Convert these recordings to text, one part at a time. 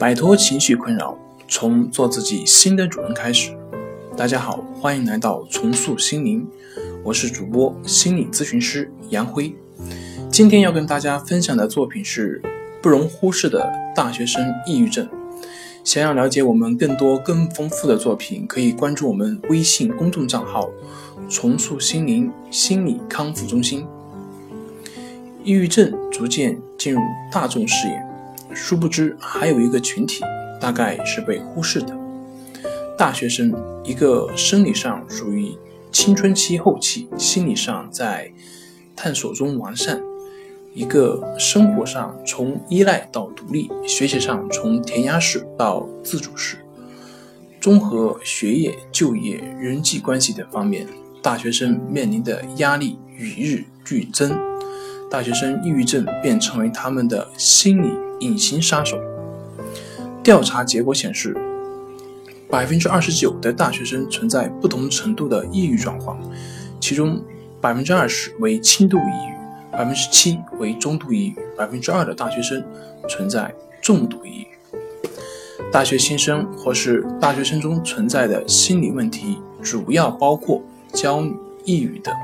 摆脱情绪困扰，从做自己新的主人开始。大家好，欢迎来到重塑心灵，我是主播心理咨询师杨辉。今天要跟大家分享的作品是不容忽视的大学生抑郁症。想要了解我们更多更丰富的作品，可以关注我们微信公众账号“重塑心灵心理康复中心”。抑郁症逐渐进入大众视野，殊不知还有一个群体，大概是被忽视的。大学生，一个生理上属于青春期后期，心理上在探索中完善；一个生活上从依赖到独立，学习上从填鸭式到自主式，综合学业、就业、人际关系等方面，大学生面临的压力与日俱增。大学生抑郁症便成为他们的心理隐形杀手。调查结果显示，百分之二十九的大学生存在不同程度的抑郁状况，其中百分之二十为轻度抑郁，百分之七为中度抑郁，百分之二的大学生存在重度抑郁。大学新生或是大学生中存在的心理问题，主要包括焦虑、抑郁等。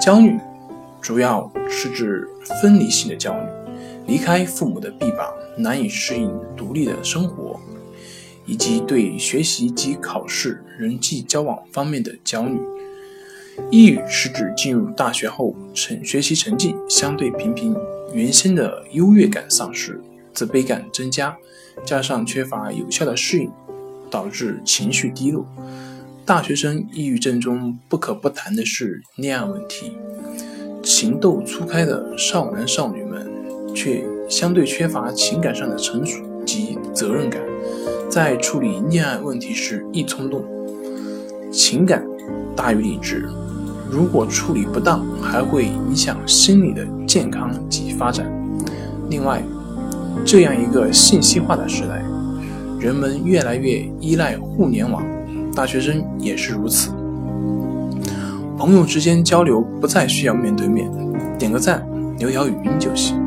焦虑。主要是指分离性的焦虑，离开父母的臂膀，难以适应独立的生活，以及对学习及考试、人际交往方面的焦虑。抑郁是指进入大学后成学习成绩相对平平，原先的优越感丧失，自卑感增加，加上缺乏有效的适应，导致情绪低落。大学生抑郁症中不可不谈的是恋爱问题。情窦初开的少男少女们，却相对缺乏情感上的成熟及责任感，在处理恋爱问题时易冲动，情感大于理智。如果处理不当，还会影响心理的健康及发展。另外，这样一个信息化的时代，人们越来越依赖互联网，大学生也是如此。朋友之间交流不再需要面对面，点个赞、留条语音就行。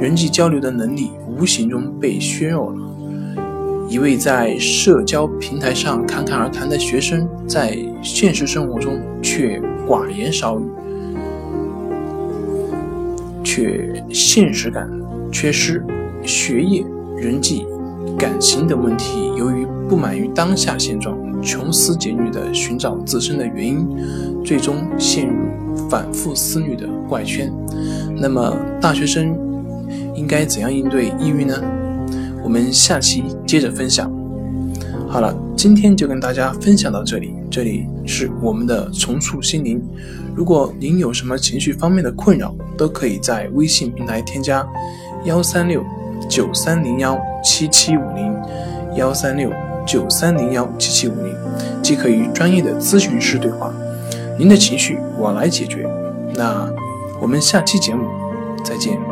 人际交流的能力无形中被削弱了。一位在社交平台上侃侃而谈的学生，在现实生活中却寡言少语，却现实感缺失。学业、人际、感情等问题，由于不满于当下现状。穷思竭虑地寻找自身的原因，最终陷入反复思虑的怪圈。那么，大学生应该怎样应对抑郁呢？我们下期接着分享。好了，今天就跟大家分享到这里。这里是我们的重塑心灵。如果您有什么情绪方面的困扰，都可以在微信平台添加幺三六九三零幺七七五零幺三六。九三零幺七七五零，即可与专业的咨询师对话，您的情绪我来解决。那我们下期节目再见。